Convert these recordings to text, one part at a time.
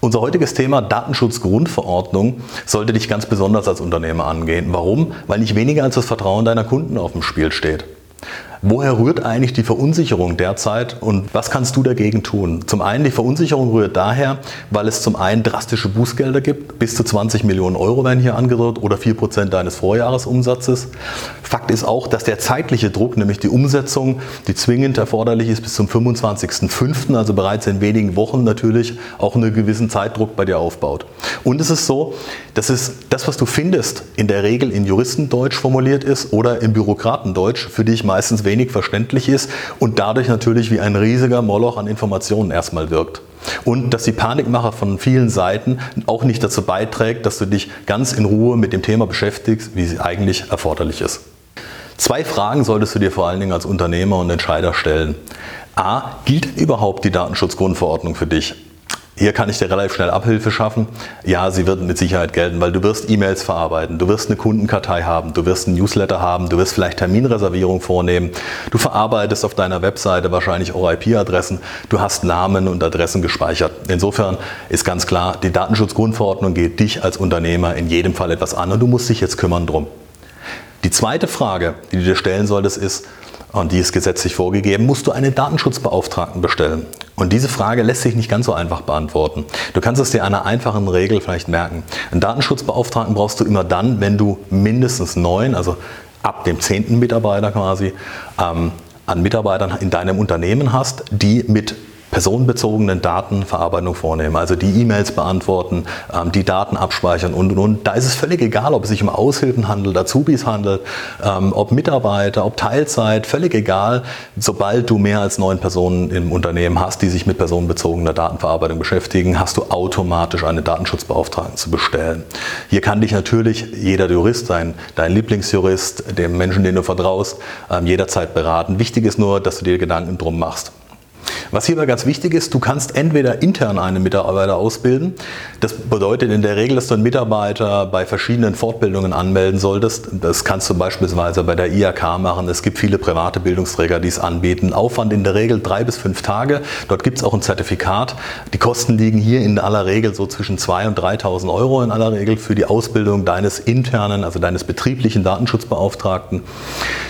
Unser heutiges Thema Datenschutzgrundverordnung sollte dich ganz besonders als Unternehmer angehen. Warum? Weil nicht weniger als das Vertrauen deiner Kunden auf dem Spiel steht. Woher rührt eigentlich die Verunsicherung derzeit und was kannst du dagegen tun? Zum einen, die Verunsicherung rührt daher, weil es zum einen drastische Bußgelder gibt, bis zu 20 Millionen Euro werden hier angedroht oder 4% deines Vorjahresumsatzes. Fakt ist auch, dass der zeitliche Druck, nämlich die Umsetzung, die zwingend erforderlich ist bis zum 25.05., also bereits in wenigen Wochen natürlich, auch einen gewissen Zeitdruck bei dir aufbaut. Und es ist so, dass es das, was du findest, in der Regel in Juristendeutsch formuliert ist oder im Bürokratendeutsch, für dich meistens wenig verständlich ist und dadurch natürlich wie ein riesiger Moloch an Informationen erstmal wirkt. Und dass die Panikmache von vielen Seiten auch nicht dazu beiträgt, dass du dich ganz in Ruhe mit dem Thema beschäftigst, wie es eigentlich erforderlich ist. Zwei Fragen solltest du dir vor allen Dingen als Unternehmer und Entscheider stellen. A, gilt überhaupt die Datenschutzgrundverordnung für dich? Hier kann ich dir relativ schnell Abhilfe schaffen. Ja, sie wird mit Sicherheit gelten, weil du wirst E-Mails verarbeiten, du wirst eine Kundenkartei haben, du wirst ein Newsletter haben, du wirst vielleicht Terminreservierung vornehmen, du verarbeitest auf deiner Webseite wahrscheinlich auch IP-Adressen, du hast Namen und Adressen gespeichert. Insofern ist ganz klar, die Datenschutzgrundverordnung geht dich als Unternehmer in jedem Fall etwas an und du musst dich jetzt kümmern drum. Die zweite Frage, die du dir stellen solltest, ist, und die ist gesetzlich vorgegeben, musst du einen Datenschutzbeauftragten bestellen. Und diese Frage lässt sich nicht ganz so einfach beantworten. Du kannst es dir einer einfachen Regel vielleicht merken. Einen Datenschutzbeauftragten brauchst du immer dann, wenn du mindestens neun, also ab dem zehnten Mitarbeiter quasi, ähm, an Mitarbeitern in deinem Unternehmen hast, die mit personenbezogenen Datenverarbeitung vornehmen, also die E-Mails beantworten, ähm, die Daten abspeichern und und und. Da ist es völlig egal, ob es sich um Aushilfen handelt, Azubis handelt, ähm, ob Mitarbeiter, ob Teilzeit, völlig egal. Sobald du mehr als neun Personen im Unternehmen hast, die sich mit personenbezogener Datenverarbeitung beschäftigen, hast du automatisch einen Datenschutzbeauftragten zu bestellen. Hier kann dich natürlich jeder Jurist sein, dein Lieblingsjurist, dem Menschen, den du vertraust, ähm, jederzeit beraten. Wichtig ist nur, dass du dir Gedanken drum machst. Was hierbei ganz wichtig ist, du kannst entweder intern einen Mitarbeiter ausbilden. Das bedeutet in der Regel, dass du einen Mitarbeiter bei verschiedenen Fortbildungen anmelden solltest. Das kannst du beispielsweise bei der IAK machen. Es gibt viele private Bildungsträger, die es anbieten. Aufwand in der Regel drei bis fünf Tage. Dort gibt es auch ein Zertifikat. Die Kosten liegen hier in aller Regel so zwischen 2.000 und 3.000 Euro in aller Regel für die Ausbildung deines internen, also deines betrieblichen Datenschutzbeauftragten.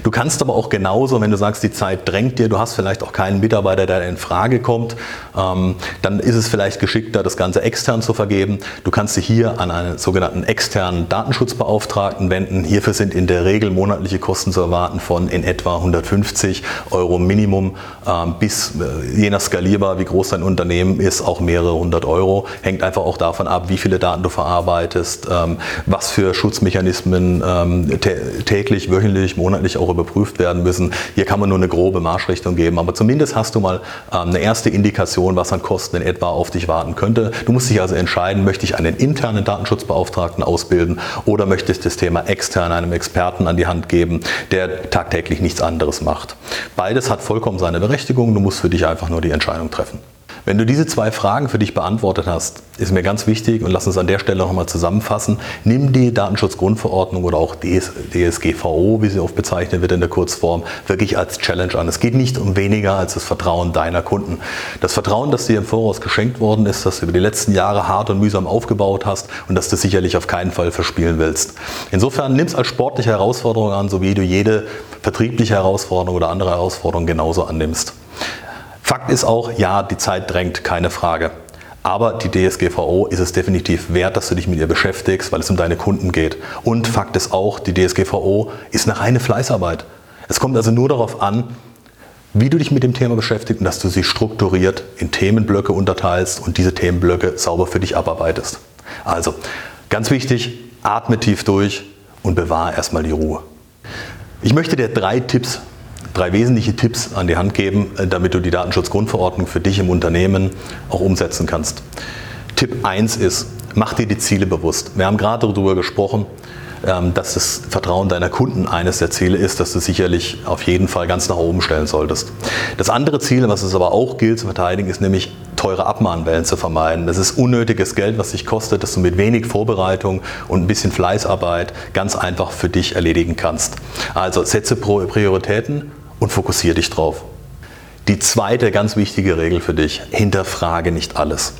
Du kannst aber auch genauso, wenn du sagst, die Zeit drängt dir, du hast vielleicht auch keinen Mitarbeiter, der in Frage kommt, ähm, dann ist es vielleicht geschickter, das Ganze extern zu vergeben. Du kannst dich hier an einen sogenannten externen Datenschutzbeauftragten wenden. Hierfür sind in der Regel monatliche Kosten zu erwarten von in etwa 150 Euro Minimum ähm, bis äh, je nach skalierbar, wie groß dein Unternehmen ist, auch mehrere hundert Euro. Hängt einfach auch davon ab, wie viele Daten du verarbeitest, ähm, was für Schutzmechanismen täglich, wöchentlich, monatlich auch überprüft werden müssen. Hier kann man nur eine grobe Marschrichtung geben, aber zumindest hast du mal eine erste Indikation, was an Kosten in etwa auf dich warten könnte. Du musst dich also entscheiden, möchte ich einen internen Datenschutzbeauftragten ausbilden oder möchte ich das Thema extern einem Experten an die Hand geben, der tagtäglich nichts anderes macht. Beides hat vollkommen seine Berechtigung, du musst für dich einfach nur die Entscheidung treffen. Wenn du diese zwei Fragen für dich beantwortet hast, ist mir ganz wichtig und lass uns an der Stelle nochmal zusammenfassen. Nimm die Datenschutzgrundverordnung oder auch DSGVO, wie sie oft bezeichnet wird in der Kurzform, wirklich als Challenge an. Es geht nicht um weniger als das Vertrauen deiner Kunden. Das Vertrauen, das dir im Voraus geschenkt worden ist, das du über die letzten Jahre hart und mühsam aufgebaut hast und das du sicherlich auf keinen Fall verspielen willst. Insofern nimm es als sportliche Herausforderung an, so wie du jede vertriebliche Herausforderung oder andere Herausforderung genauso annimmst. Ist auch, ja, die Zeit drängt, keine Frage. Aber die DSGVO ist es definitiv wert, dass du dich mit ihr beschäftigst, weil es um deine Kunden geht. Und Fakt ist auch, die DSGVO ist eine reine Fleißarbeit. Es kommt also nur darauf an, wie du dich mit dem Thema beschäftigst und dass du sie strukturiert in Themenblöcke unterteilst und diese Themenblöcke sauber für dich abarbeitest. Also, ganz wichtig, atme tief durch und bewahre erstmal die Ruhe. Ich möchte dir drei Tipps drei wesentliche Tipps an die Hand geben, äh, damit du die Datenschutzgrundverordnung für dich im Unternehmen auch umsetzen kannst. Tipp 1 ist, mach dir die Ziele bewusst. Wir haben gerade darüber gesprochen, ähm, dass das Vertrauen deiner Kunden eines der Ziele ist, dass du sicherlich auf jeden Fall ganz nach oben stellen solltest. Das andere Ziel, was es aber auch gilt zu verteidigen, ist nämlich teure Abmahnwellen zu vermeiden. Das ist unnötiges Geld, was dich kostet, dass du mit wenig Vorbereitung und ein bisschen Fleißarbeit ganz einfach für dich erledigen kannst. Also setze Prioritäten und fokussiere dich drauf. Die zweite ganz wichtige Regel für dich, hinterfrage nicht alles.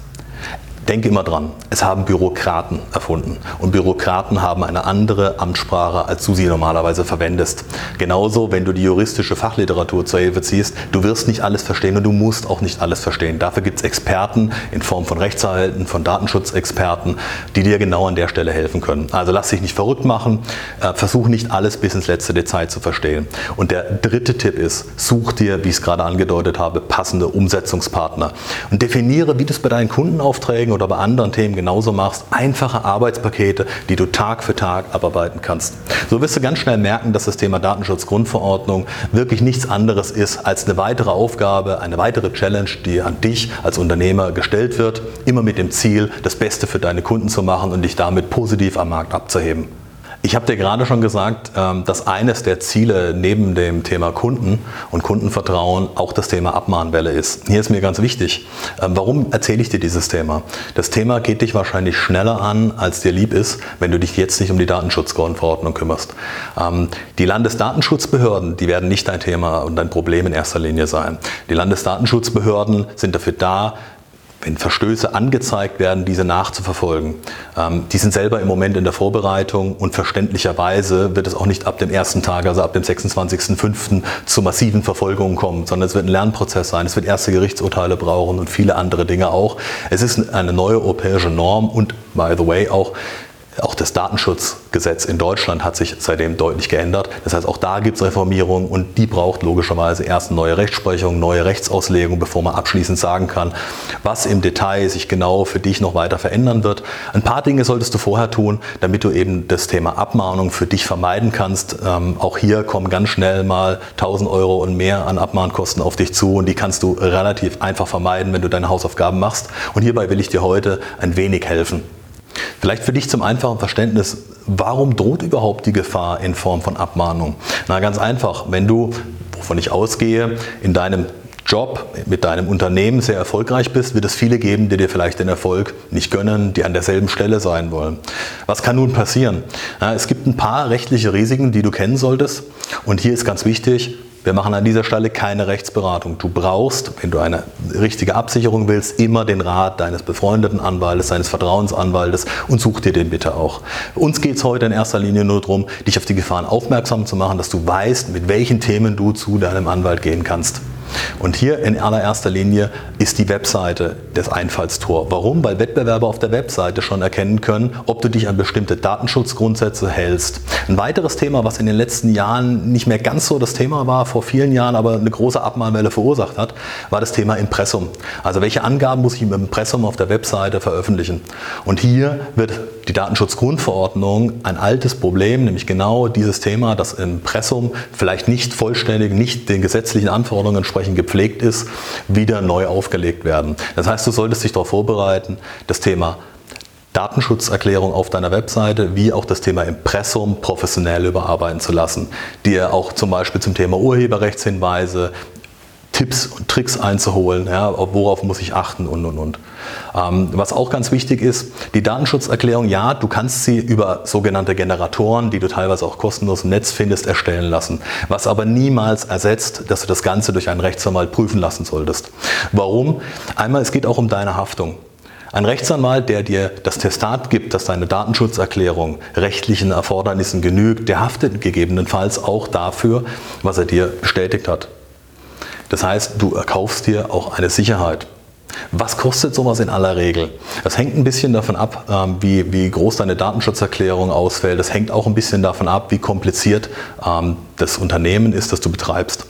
Denke immer dran, es haben Bürokraten erfunden und Bürokraten haben eine andere Amtssprache, als du sie normalerweise verwendest. Genauso, wenn du die juristische Fachliteratur zur Hilfe ziehst, du wirst nicht alles verstehen und du musst auch nicht alles verstehen. Dafür gibt es Experten in Form von Rechtsanwälten, von Datenschutzexperten, die dir genau an der Stelle helfen können. Also lass dich nicht verrückt machen, äh, versuch nicht alles bis ins letzte Detail zu verstehen. Und der dritte Tipp ist, such dir, wie ich es gerade angedeutet habe, passende Umsetzungspartner und definiere, wie du es bei deinen Kundenaufträgen oder bei anderen Themen genauso machst, einfache Arbeitspakete, die du Tag für Tag abarbeiten kannst. So wirst du ganz schnell merken, dass das Thema Datenschutzgrundverordnung wirklich nichts anderes ist als eine weitere Aufgabe, eine weitere Challenge, die an dich als Unternehmer gestellt wird, immer mit dem Ziel, das Beste für deine Kunden zu machen und dich damit positiv am Markt abzuheben. Ich habe dir gerade schon gesagt, ähm, dass eines der Ziele neben dem Thema Kunden und Kundenvertrauen auch das Thema Abmahnwelle ist. Hier ist mir ganz wichtig, ähm, warum erzähle ich dir dieses Thema? Das Thema geht dich wahrscheinlich schneller an, als dir lieb ist, wenn du dich jetzt nicht um die Datenschutzgrundverordnung kümmerst. Ähm, die Landesdatenschutzbehörden, die werden nicht dein Thema und dein Problem in erster Linie sein. Die Landesdatenschutzbehörden sind dafür da, wenn Verstöße angezeigt werden, diese nachzuverfolgen. Ähm, die sind selber im Moment in der Vorbereitung und verständlicherweise wird es auch nicht ab dem ersten Tag, also ab dem 26.05. zu massiven Verfolgungen kommen, sondern es wird ein Lernprozess sein, es wird erste Gerichtsurteile brauchen und viele andere Dinge auch. Es ist eine neue europäische Norm und, by the way, auch auch das Datenschutzgesetz in Deutschland hat sich seitdem deutlich geändert. Das heißt, auch da gibt es Reformierungen und die braucht logischerweise erst neue Rechtsprechung, neue Rechtsauslegung, bevor man abschließend sagen kann, was im Detail sich genau für dich noch weiter verändern wird. Ein paar Dinge solltest du vorher tun, damit du eben das Thema Abmahnung für dich vermeiden kannst. Ähm, auch hier kommen ganz schnell mal 1000 Euro und mehr an Abmahnkosten auf dich zu und die kannst du relativ einfach vermeiden, wenn du deine Hausaufgaben machst. Und hierbei will ich dir heute ein wenig helfen. Vielleicht für dich zum einfachen Verständnis, warum droht überhaupt die Gefahr in Form von Abmahnung? Na ganz einfach, wenn du, wovon ich ausgehe, in deinem Job, mit deinem Unternehmen sehr erfolgreich bist, wird es viele geben, die dir vielleicht den Erfolg nicht gönnen, die an derselben Stelle sein wollen. Was kann nun passieren? Es gibt ein paar rechtliche Risiken, die du kennen solltest. Und hier ist ganz wichtig, wir machen an dieser Stelle keine Rechtsberatung. Du brauchst, wenn du eine richtige Absicherung willst, immer den Rat deines befreundeten Anwaltes, deines Vertrauensanwaltes und such dir den bitte auch. Uns geht es heute in erster Linie nur darum, dich auf die Gefahren aufmerksam zu machen, dass du weißt, mit welchen Themen du zu deinem Anwalt gehen kannst. Und hier in allererster Linie ist die Webseite das Einfallstor. Warum? Weil Wettbewerber auf der Webseite schon erkennen können, ob du dich an bestimmte Datenschutzgrundsätze hältst. Ein weiteres Thema, was in den letzten Jahren nicht mehr ganz so das Thema war, vor vielen Jahren aber eine große Abmahnwelle verursacht hat, war das Thema Impressum. Also welche Angaben muss ich im Impressum auf der Webseite veröffentlichen? Und hier wird die Datenschutzgrundverordnung ein altes Problem, nämlich genau dieses Thema, dass Impressum vielleicht nicht vollständig, nicht den gesetzlichen Anforderungen entsprechend gepflegt ist, wieder neu aufgelegt werden. Das heißt, du solltest dich darauf vorbereiten, das Thema Datenschutzerklärung auf deiner Webseite wie auch das Thema Impressum professionell überarbeiten zu lassen. Dir auch zum Beispiel zum Thema Urheberrechtshinweise, Tipps und Tricks einzuholen, ja, worauf muss ich achten und und und. Ähm, was auch ganz wichtig ist, die Datenschutzerklärung, ja, du kannst sie über sogenannte Generatoren, die du teilweise auch kostenlos im Netz findest, erstellen lassen. Was aber niemals ersetzt, dass du das Ganze durch einen Rechtsanwalt prüfen lassen solltest. Warum? Einmal, es geht auch um deine Haftung. Ein Rechtsanwalt, der dir das Testat gibt, dass deine Datenschutzerklärung rechtlichen Erfordernissen genügt, der haftet gegebenenfalls auch dafür, was er dir bestätigt hat. Das heißt, du erkaufst dir auch eine Sicherheit. Was kostet sowas in aller Regel? Das hängt ein bisschen davon ab, ähm, wie, wie groß deine Datenschutzerklärung ausfällt. Das hängt auch ein bisschen davon ab, wie kompliziert ähm, das Unternehmen ist, das du betreibst.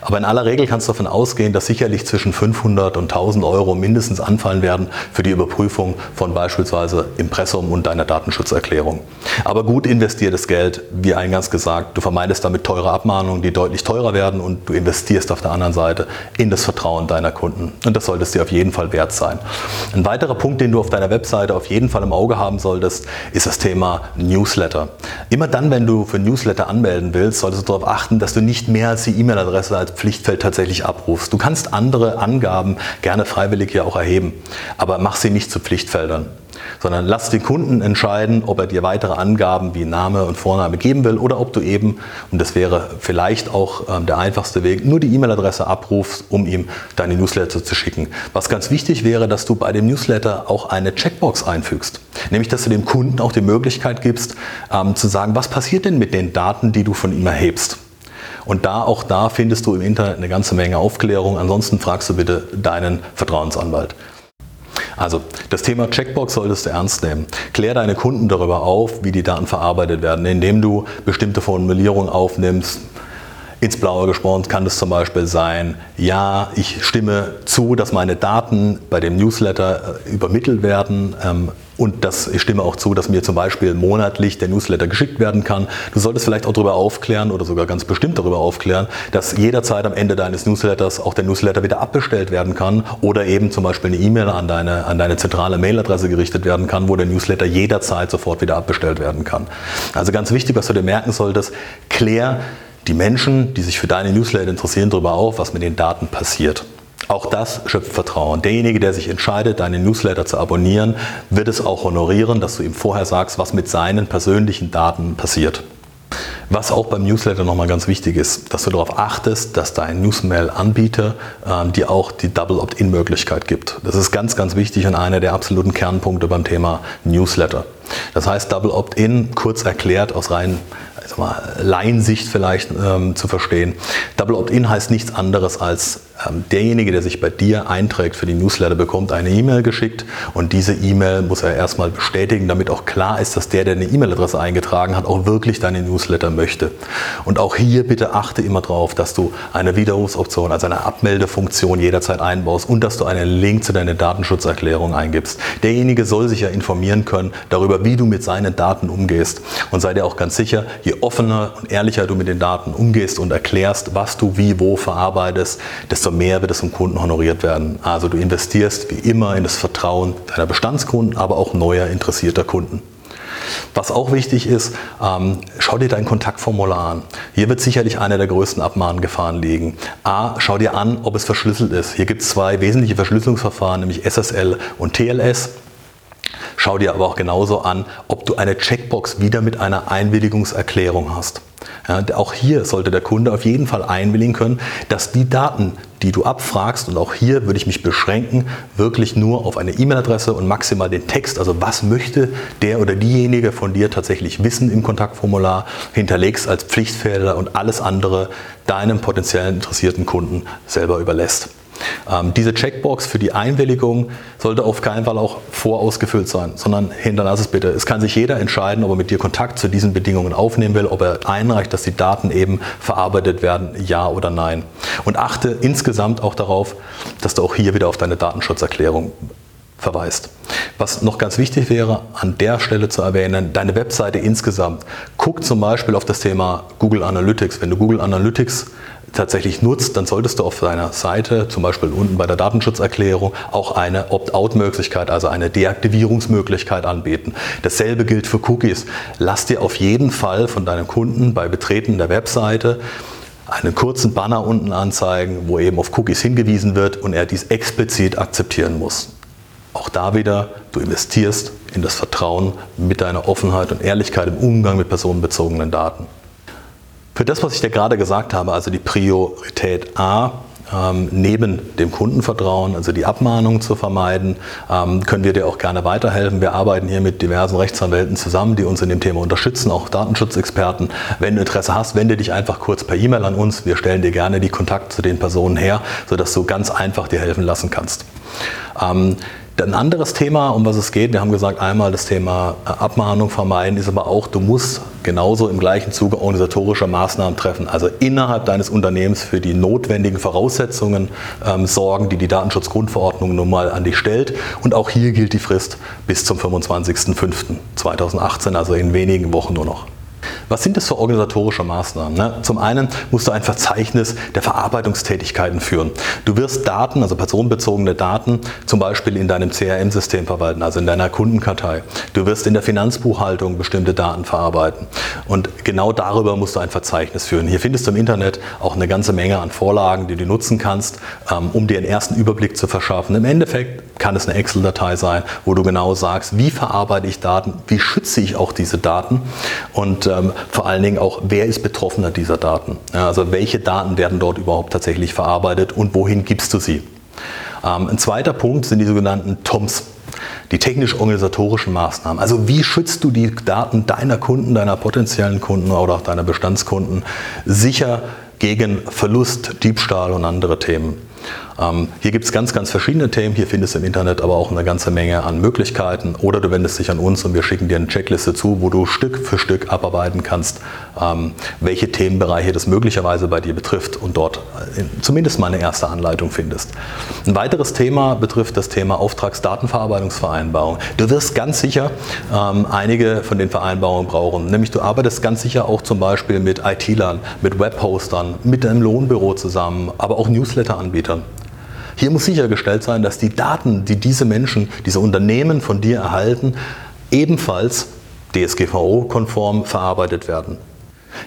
Aber in aller Regel kannst du davon ausgehen, dass sicherlich zwischen 500 und 1000 Euro mindestens anfallen werden für die Überprüfung von beispielsweise Impressum und deiner Datenschutzerklärung. Aber gut investiertes Geld, wie eingangs gesagt, du vermeidest damit teure Abmahnungen, die deutlich teurer werden und du investierst auf der anderen Seite in das Vertrauen deiner Kunden. Und das sollte es dir auf jeden Fall wert sein. Ein weiterer Punkt, den du auf deiner Webseite auf jeden Fall im Auge haben solltest, ist das Thema Newsletter. Immer dann, wenn du für Newsletter anmelden willst, solltest du darauf achten, dass du nicht mehr als die E-Mail-Adresse als Pflichtfeld tatsächlich abrufst. Du kannst andere Angaben gerne freiwillig ja auch erheben, aber mach sie nicht zu Pflichtfeldern sondern lass den Kunden entscheiden, ob er dir weitere Angaben wie Name und Vorname geben will oder ob du eben, und das wäre vielleicht auch ähm, der einfachste Weg, nur die E-Mail-Adresse abrufst, um ihm deine Newsletter zu schicken. Was ganz wichtig wäre, dass du bei dem Newsletter auch eine Checkbox einfügst, nämlich dass du dem Kunden auch die Möglichkeit gibst, ähm, zu sagen, was passiert denn mit den Daten, die du von ihm erhebst. Und da, auch da findest du im Internet eine ganze Menge Aufklärung. Ansonsten fragst du bitte deinen Vertrauensanwalt. Also das Thema Checkbox solltest du ernst nehmen. Klär deine Kunden darüber auf, wie die Daten verarbeitet werden, indem du bestimmte Formulierungen aufnimmst, ins Blaue gesprochen kann es zum Beispiel sein, ja, ich stimme zu, dass meine Daten bei dem Newsletter äh, übermittelt werden. Ähm, und das, ich stimme auch zu, dass mir zum Beispiel monatlich der Newsletter geschickt werden kann. Du solltest vielleicht auch darüber aufklären oder sogar ganz bestimmt darüber aufklären, dass jederzeit am Ende deines Newsletters auch der Newsletter wieder abbestellt werden kann oder eben zum Beispiel eine E-Mail an deine, an deine zentrale Mailadresse gerichtet werden kann, wo der Newsletter jederzeit sofort wieder abbestellt werden kann. Also ganz wichtig, was du dir merken solltest, klär die Menschen, die sich für deine Newsletter interessieren, darüber auf, was mit den Daten passiert. Auch das schöpft Vertrauen. Derjenige, der sich entscheidet, deine Newsletter zu abonnieren, wird es auch honorieren, dass du ihm vorher sagst, was mit seinen persönlichen Daten passiert. Was auch beim Newsletter nochmal ganz wichtig ist, dass du darauf achtest, dass dein Newsmail-Anbieter ähm, dir auch die Double Opt-in-Möglichkeit gibt. Das ist ganz, ganz wichtig und einer der absoluten Kernpunkte beim Thema Newsletter. Das heißt, Double Opt-in, kurz erklärt aus rein mal, Laiensicht vielleicht ähm, zu verstehen. Double Opt-in heißt nichts anderes als derjenige, der sich bei dir einträgt für die Newsletter, bekommt eine E-Mail geschickt und diese E-Mail muss er erstmal bestätigen, damit auch klar ist, dass der, der eine E-Mail-Adresse eingetragen hat, auch wirklich deine Newsletter möchte. Und auch hier bitte achte immer darauf, dass du eine Widerrufsoption, also eine Abmeldefunktion jederzeit einbaust und dass du einen Link zu deiner Datenschutzerklärung eingibst. Derjenige soll sich ja informieren können darüber, wie du mit seinen Daten umgehst. Und sei dir auch ganz sicher, je offener und ehrlicher du mit den Daten umgehst und erklärst, was du wie wo verarbeitest, desto mehr wird es vom Kunden honoriert werden. Also du investierst wie immer in das Vertrauen deiner Bestandskunden, aber auch neuer interessierter Kunden. Was auch wichtig ist, ähm, schau dir dein Kontaktformular an. Hier wird sicherlich eine der größten Abmahngefahren liegen. A, schau dir an, ob es verschlüsselt ist. Hier gibt es zwei wesentliche Verschlüsselungsverfahren, nämlich SSL und TLS. Schau dir aber auch genauso an, ob du eine Checkbox wieder mit einer Einwilligungserklärung hast. Ja, auch hier sollte der Kunde auf jeden Fall einwilligen können, dass die Daten, die du abfragst, und auch hier würde ich mich beschränken, wirklich nur auf eine E-Mail-Adresse und maximal den Text, also was möchte der oder diejenige von dir tatsächlich wissen im Kontaktformular, hinterlegst als Pflichtfelder und alles andere deinem potenziellen interessierten Kunden selber überlässt. Ähm, diese Checkbox für die Einwilligung sollte auf keinen Fall auch vorausgefüllt sein, sondern hinterlass es bitte. Es kann sich jeder entscheiden, ob er mit dir Kontakt zu diesen Bedingungen aufnehmen will, ob er einreicht, dass die Daten eben verarbeitet werden, ja oder nein. Und achte insgesamt auch darauf, dass du auch hier wieder auf deine Datenschutzerklärung verweist. Was noch ganz wichtig wäre, an der Stelle zu erwähnen, deine Webseite insgesamt. Guck zum Beispiel auf das Thema Google Analytics. Wenn du Google Analytics tatsächlich nutzt, dann solltest du auf deiner Seite, zum Beispiel unten bei der Datenschutzerklärung, auch eine Opt-out-Möglichkeit, also eine Deaktivierungsmöglichkeit anbieten. Dasselbe gilt für Cookies. Lass dir auf jeden Fall von deinem Kunden bei Betreten der Webseite einen kurzen Banner unten anzeigen, wo eben auf Cookies hingewiesen wird und er dies explizit akzeptieren muss. Auch da wieder, du investierst in das Vertrauen mit deiner Offenheit und Ehrlichkeit im Umgang mit personenbezogenen Daten. Für das, was ich dir gerade gesagt habe, also die Priorität A, ähm, neben dem Kundenvertrauen, also die Abmahnung zu vermeiden, ähm, können wir dir auch gerne weiterhelfen. Wir arbeiten hier mit diversen Rechtsanwälten zusammen, die uns in dem Thema unterstützen, auch Datenschutzexperten. Wenn du Interesse hast, wende dich einfach kurz per E-Mail an uns. Wir stellen dir gerne die Kontakte zu den Personen her, sodass du ganz einfach dir helfen lassen kannst. Ähm, Ein anderes Thema, um was es geht, wir haben gesagt, einmal das Thema äh, Abmahnung vermeiden, ist aber auch, du musst genauso im gleichen Zuge organisatorische Maßnahmen treffen, also innerhalb deines Unternehmens für die notwendigen Voraussetzungen ähm, sorgen, die die Datenschutzgrundverordnung nun mal an dich stellt. Und auch hier gilt die Frist bis zum 25.05.2018, also in wenigen Wochen nur noch. Was sind das für organisatorische Maßnahmen? Ne? Zum einen musst du ein Verzeichnis der Verarbeitungstätigkeiten führen. Du wirst Daten, also personenbezogene Daten, zum Beispiel in deinem CRM-System verwalten, also in deiner Kundenkartei. Du wirst in der Finanzbuchhaltung bestimmte Daten verarbeiten. Und genau darüber musst du ein Verzeichnis führen. Hier findest du im Internet auch eine ganze Menge an Vorlagen, die du nutzen kannst, ähm, um dir einen ersten Überblick zu verschaffen. Im Endeffekt kann es eine Excel-Datei sein, wo du genau sagst, wie verarbeite ich Daten, wie schütze ich auch diese Daten und ähm, vor allen Dingen auch, wer ist Betroffener dieser Daten. Ja, also welche Daten werden dort überhaupt tatsächlich verarbeitet und wohin gibst du sie. Ähm, ein zweiter Punkt sind die sogenannten TOMS, die technisch-organisatorischen Maßnahmen. Also wie schützt du die Daten deiner Kunden, deiner potenziellen Kunden oder auch deiner Bestandskunden sicher gegen Verlust, Diebstahl und andere Themen? Ähm, hier gibt es ganz, ganz verschiedene Themen. Hier findest du im Internet aber auch eine ganze Menge an Möglichkeiten. Oder du wendest dich an uns und wir schicken dir eine Checkliste zu, wo du Stück für Stück abarbeiten kannst, ähm, welche Themenbereiche das möglicherweise bei dir betrifft und dort äh, zumindest mal eine erste Anleitung findest. Ein weiteres Thema betrifft das Thema Auftragsdatenverarbeitungsvereinbarung. Du wirst ganz sicher ähm, einige von den Vereinbarungen brauchen. Nämlich du arbeitest ganz sicher auch zum Beispiel mit IT-Lern, mit Webhostern, mit einem Lohnbüro zusammen, aber auch Newsletter-Anbietern. Hier muss sichergestellt sein, dass die Daten, die diese Menschen, diese Unternehmen von dir erhalten, ebenfalls DSGVO-konform verarbeitet werden.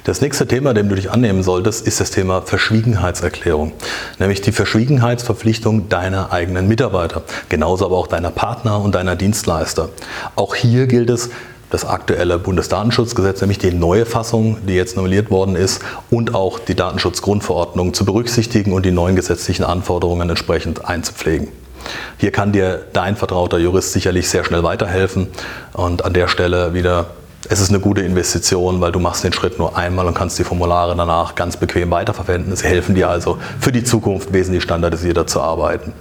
Das nächste Thema, dem du dich annehmen solltest, ist das Thema Verschwiegenheitserklärung, nämlich die Verschwiegenheitsverpflichtung deiner eigenen Mitarbeiter, genauso aber auch deiner Partner und deiner Dienstleister. Auch hier gilt es, das aktuelle Bundesdatenschutzgesetz, nämlich die neue Fassung, die jetzt novelliert worden ist, und auch die Datenschutzgrundverordnung zu berücksichtigen und die neuen gesetzlichen Anforderungen entsprechend einzupflegen. Hier kann dir dein vertrauter Jurist sicherlich sehr schnell weiterhelfen und an der Stelle wieder es ist eine gute Investition, weil du machst den Schritt nur einmal und kannst die Formulare danach ganz bequem weiterverwenden. Sie helfen dir also für die Zukunft wesentlich standardisierter zu arbeiten.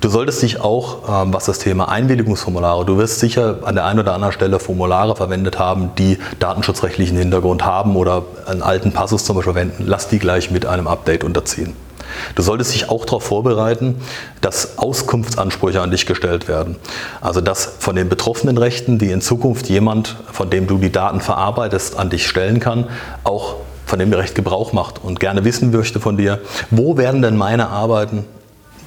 Du solltest dich auch, ähm, was das Thema Einwilligungsformulare, du wirst sicher an der einen oder anderen Stelle Formulare verwendet haben, die datenschutzrechtlichen Hintergrund haben oder einen alten Passus zum Beispiel verwenden. Lass die gleich mit einem Update unterziehen. Du solltest dich auch darauf vorbereiten, dass Auskunftsansprüche an dich gestellt werden. Also dass von den betroffenen Rechten, die in Zukunft jemand, von dem du die Daten verarbeitest, an dich stellen kann, auch von dem Recht Gebrauch macht und gerne wissen möchte von dir, wo werden denn meine Arbeiten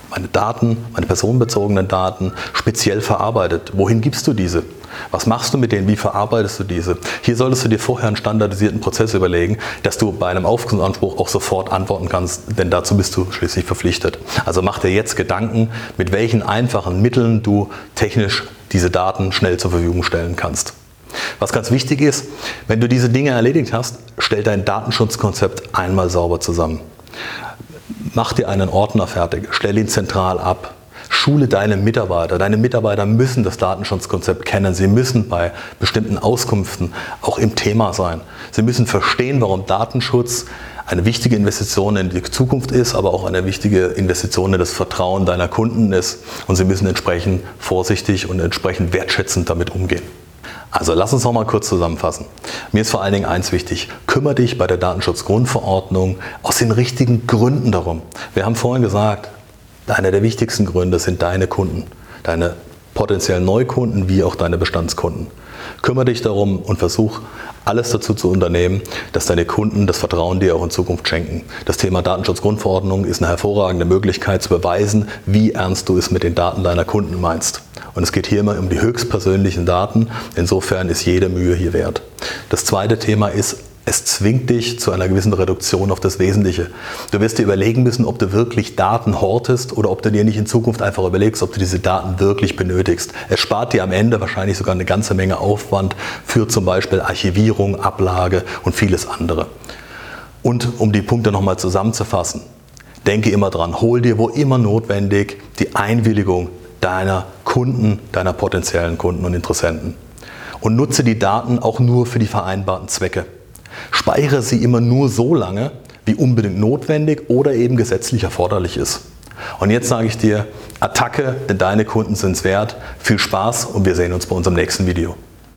meine Daten, meine personenbezogenen Daten speziell verarbeitet. Wohin gibst du diese? Was machst du mit denen? Wie verarbeitest du diese? Hier solltest du dir vorher einen standardisierten Prozess überlegen, dass du bei einem Aufkunftsanspruch auch sofort antworten kannst, denn dazu bist du schließlich verpflichtet. Also mach dir jetzt Gedanken, mit welchen einfachen Mitteln du technisch diese Daten schnell zur Verfügung stellen kannst. Was ganz wichtig ist, wenn du diese Dinge erledigt hast, stell dein Datenschutzkonzept einmal sauber zusammen. Mach dir einen Ordner fertig, stell ihn zentral ab, schule deine Mitarbeiter. Deine Mitarbeiter müssen das Datenschutzkonzept kennen. Sie müssen bei bestimmten Auskünften auch im Thema sein. Sie müssen verstehen, warum Datenschutz eine wichtige Investition in die Zukunft ist, aber auch eine wichtige Investition in das Vertrauen deiner Kunden ist. Und sie müssen entsprechend vorsichtig und entsprechend wertschätzend damit umgehen. Also lass uns noch mal kurz zusammenfassen. Mir ist vor allen Dingen eins wichtig. Kümmere dich bei der Datenschutzgrundverordnung aus den richtigen Gründen darum. Wir haben vorhin gesagt, einer der wichtigsten Gründe sind deine Kunden, deine potenziellen Neukunden wie auch deine Bestandskunden. Kümmere dich darum und versuch alles dazu zu unternehmen, dass deine Kunden das Vertrauen dir auch in Zukunft schenken. Das Thema Datenschutzgrundverordnung ist eine hervorragende Möglichkeit zu beweisen, wie ernst du es mit den Daten deiner Kunden meinst. Und es geht hier immer um die höchstpersönlichen Daten. Insofern ist jede Mühe hier wert. Das zweite Thema ist es zwingt dich zu einer gewissen Reduktion auf das Wesentliche. Du wirst dir überlegen müssen, ob du wirklich Daten hortest oder ob du dir nicht in Zukunft einfach überlegst, ob du diese Daten wirklich benötigst. Es spart dir am Ende wahrscheinlich sogar eine ganze Menge Aufwand für zum Beispiel Archivierung, Ablage und vieles andere. Und um die Punkte nochmal zusammenzufassen, denke immer dran, hol dir wo immer notwendig die Einwilligung deiner Kunden, deiner potenziellen Kunden und Interessenten. Und nutze die Daten auch nur für die vereinbarten Zwecke. Speichere sie immer nur so lange, wie unbedingt notwendig oder eben gesetzlich erforderlich ist. Und jetzt sage ich dir, Attacke, denn deine Kunden sind es wert. Viel Spaß und wir sehen uns bei unserem nächsten Video.